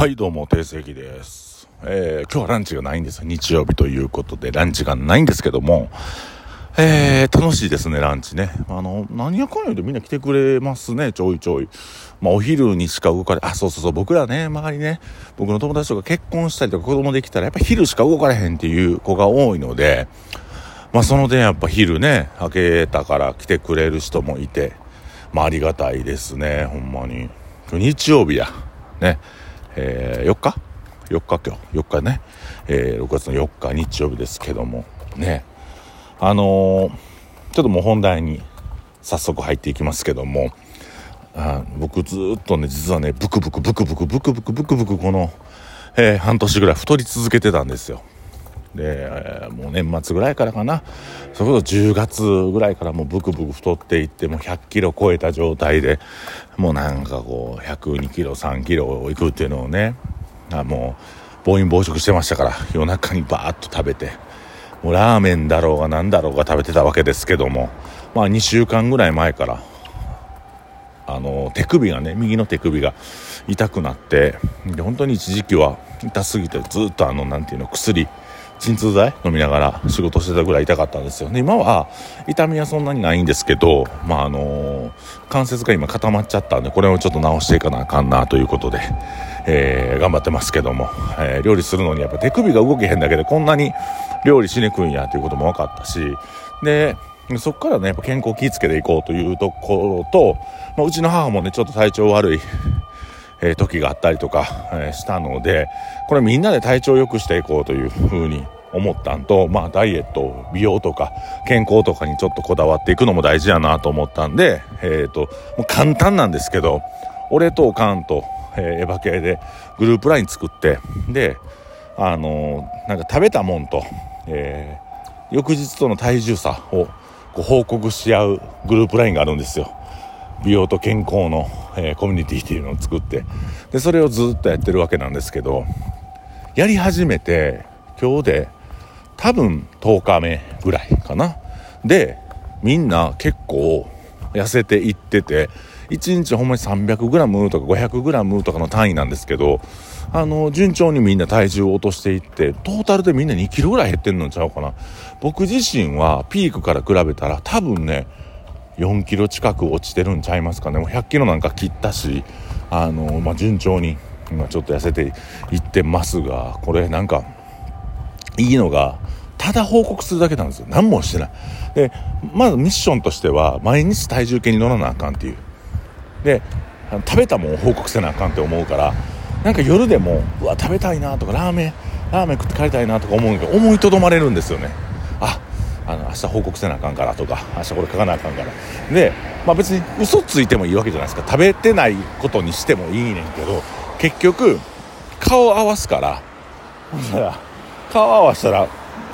はい、どうも、定石です。えー、今日はランチがないんです日曜日ということで、ランチがないんですけども、えー、楽しいですね、ランチね。あの、何やかんやでみんな来てくれますね、ちょいちょい。まあ、お昼にしか動かれ、あ、そうそうそう、僕らね、周りね、僕の友達とか結婚したりとか子供できたら、やっぱ昼しか動かれへんっていう子が多いので、まあ、その点やっぱ昼ね、明けたから来てくれる人もいて、まあ、ありがたいですね、ほんまに。今日日曜日や。ね。えー、4日 ?4 日今日。4日ね。えー、6月の4日日曜日ですけども。ね。あのー、ちょっともう本題に早速入っていきますけども。あ僕ずっとね、実はね、ブクブクブクブクブクブクブクブクこの、えー、半年ぐらい太り続けてたんですよ。で、もう年末ぐらいからかな。それこそ10月ぐらいからもうブクブク太っていってもう100キロ超えた状態でもうなんかこう102キロ3キロいくっていうのをねあもう暴飲暴食してましたから夜中にバーッと食べてもうラーメンだろうが何だろうが食べてたわけですけどもまあ2週間ぐらい前からあの手首がね右の手首が痛くなってで本当に一時期は痛すぎてずっとあの何ていうの薬鎮痛剤飲みながら仕事してたぐらい痛かったんですよ。で、今は痛みはそんなにないんですけど、まあ、あの、関節が今固まっちゃったんで、これをちょっと直していかなあかんなということで、えー、頑張ってますけども、えー、料理するのにやっぱ手首が動けへんだけでこんなに料理しにくいんやということも分かったし、で、そこからね、やっぱ健康気をつけていこうというところと、まあ、うちの母もね、ちょっと体調悪い、え、時があったりとか、え、したので、これみんなで体調を良くしていこうというふうに思ったんと、まあダイエット、美容とか健康とかにちょっとこだわっていくのも大事やなと思ったんで、えっ、ー、と、もう簡単なんですけど、俺とおかんと、えー、エヴァ系でグループライン作って、で、あのー、なんか食べたもんと、え、翌日との体重差をこう報告し合うグループラインがあるんですよ。美容と健康の、えー、コミュニティっていうのを作ってでそれをずっとやってるわけなんですけどやり始めて今日で多分10日目ぐらいかな。でみんな結構痩せていってて1日ほんまに 300g とか 500g とかの単位なんですけどあの順調にみんな体重を落としていってトータルでみんな2キロぐらい減ってんのちゃうかな。僕自身はピークから比べたら多分ね4キロ近く落ちてるんちゃいますかね。もう100キロなんか切ったしあの、まあ、順調に今ちょっと痩せていってますがこれなんかいいのがただ報告するだけなんですよ。何もしてない。でまずミッションとしては毎日体重計に乗らなあかんっていう。で食べたもんを報告せなあかんって思うからなんか夜でもうわ食べたいなとかラーメンラーメン食って帰りたいなとか思うけど思いとどまれるんですよね。あの明日報告せなあかんからとか明日これ書かなあかんから。で、まあ、別に嘘ついてもいいわけじゃないですか。食べてないことにしてもいいねんけど結局顔合わすから顔合わしたら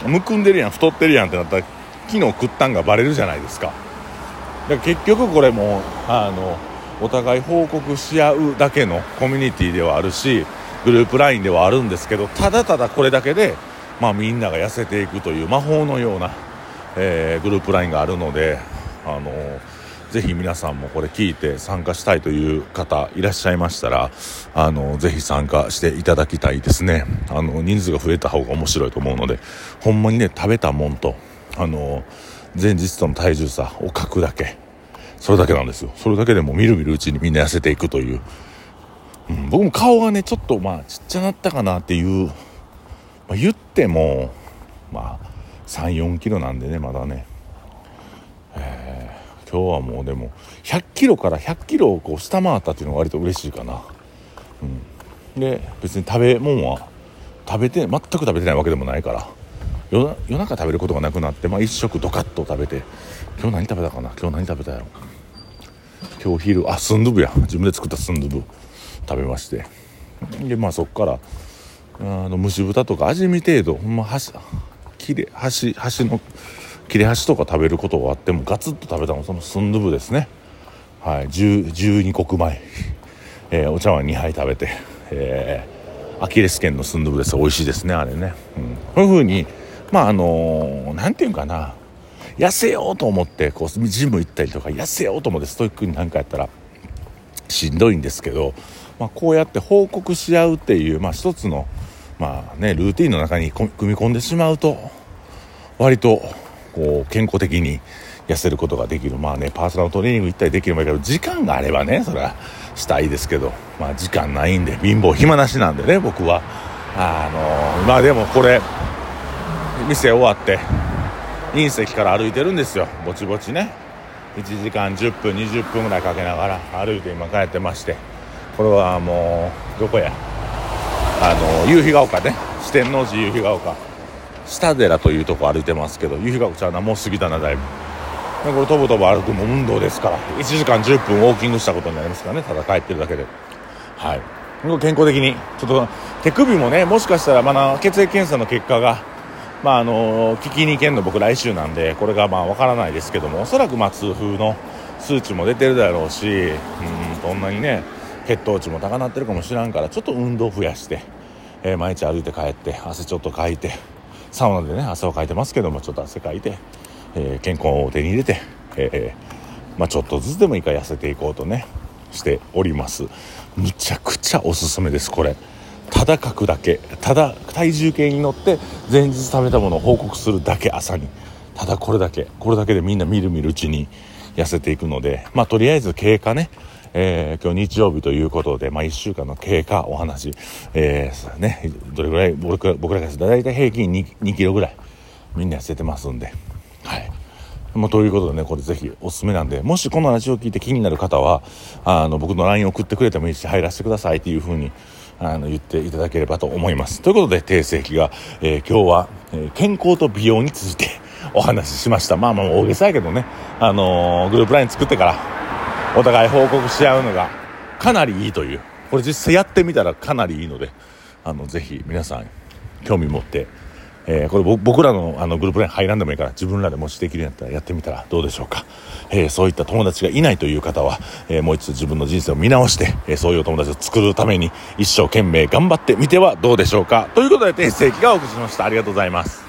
むくんでるやん太ってるやんってなったら昨日食ったんがバレるじゃないですか。だから結局これもあのお互い報告し合うだけのコミュニティではあるしグループ LINE ではあるんですけどただただこれだけで、まあ、みんなが痩せていくという魔法のような、えー、グループ LINE があるのであのぜひ皆さんもこれ聞いて参加したいという方いらっしゃいましたら、あの、ぜひ参加していただきたいですね。あの、人数が増えた方が面白いと思うので、ほんまにね、食べたもんと、あの、前日との体重差を書くだけ。それだけなんですよ。それだけでもみるみるうちにみんな痩せていくという。うん、僕も顔がね、ちょっとまあちっちゃなったかなっていう、まあ、言っても、まあ、3、4キロなんでね、まだね。え今日はもうでも100キロから100キロをこう下回ったっていうのが割と嬉しいかな、うん、で別に食べ物は食べて全く食べてないわけでもないから夜中食べることがなくなって、まあ、1食ドカッと食べて今日何食べたかな？今日何食べたやろ？今日昼あスンドゥブや。自分で作ったスンドゥブ食べまして。でまあそっからあの蒸し豚とか味見程度ほんま箸切れ端端の切れ端とか食べることがあってもガツッと食べたのそのスンドゥブですね。はい12穀米、えー、お茶碗2杯食べて、えー、アキレス腱のスンドゥブです。美味しいですねあれね、うん、こういう風にまああの何、て言うかな。痩せようと思ってこうジム行ったりとか痩せようと思ってストイックになんかやったらしんどいんですけどまあ、こうやって報告し合うっていう、まあ、一つの、まあね、ルーティンの中に組み込んでしまうと割とこう健康的に痩せることができる。まあねパーソナルトレーニング行ったりできればいいけど時間があればねそれはしたいですけど。まあ時間ないんで貧乏暇なしなんでね僕は。あのまあでもこれ店終わって隕石から歩いてるんですよ。ぼちぼちね。1時間10分20分ぐらいかけながら歩いて今帰ってまして。これはもうどこや？あの夕日が丘ね。四天王寺夕日が丘。下寺というとこ歩いてますけど夕日が丘ちゃうなもう過ぎたなだいぶこれとぼとぼ歩くも運動ですから。1時間10分ウォーキングしたことになりますからね。ただ帰ってるだけで。はい。健康的に。ちょっと手首もねもしかしたらまだ血液検査の結果がまああの聞きに行けんの僕来週なんでこれがまあ分からないですけどもおそらくまあ痛風の数値も出てるだろうしうんそんなにね血糖値も高なってるかもしらんからちょっと運動増やして、えー、毎日歩いて帰って汗ちょっとかいてサウナでね汗をかいてますけどもちょっと汗かいて、えー、健康を手に入れて、えー、まあ、ちょっとずつでもいいから痩せていこうとねしております。むちゃくちゃおすすめですこれ。ただ書くだけ。ただ体重計に乗って前日食べたものを報告するだけ朝に。ただこれだけ。これだけでみんなみるみるうちに痩せていくのでまあとりあえず経過ねえー、今日日曜日ということで、まあ、1週間の経過お話、えー、ね、どれぐらい僕僕らがだいた平均 2, 2キロぐらいみんな痩せてますんで、はい。もうということでね、これぜひおすすめなんで、もしこのラジオを聞いて気になる方は、あの、僕の LINE 送ってくれてもいいし、入らせてくださいっていうふうに、あの、言っていただければと思います。ということで、定世紀が、えー、今日は、えー、健康と美容についてお話ししました。まあまあ大げさやけどね、あのー、グループ LINE 作ってから、お互い報告し合うのが。かなりいいという。これ実際やってみたらかなりいいのであのぜひ皆さん興味持って、えー、これ僕らのあのグループライン入らんでもいいから自分らでもしできるんやったらやってみたらどうでしょうか、えー、そういった友達がいないという方は、えー、もう一度自分の人生を見直して、えそういうお友達を作るために一生懸命頑張ってみてはどうでしょうか。ということで定世紀がお送りしました。ありがとうございます。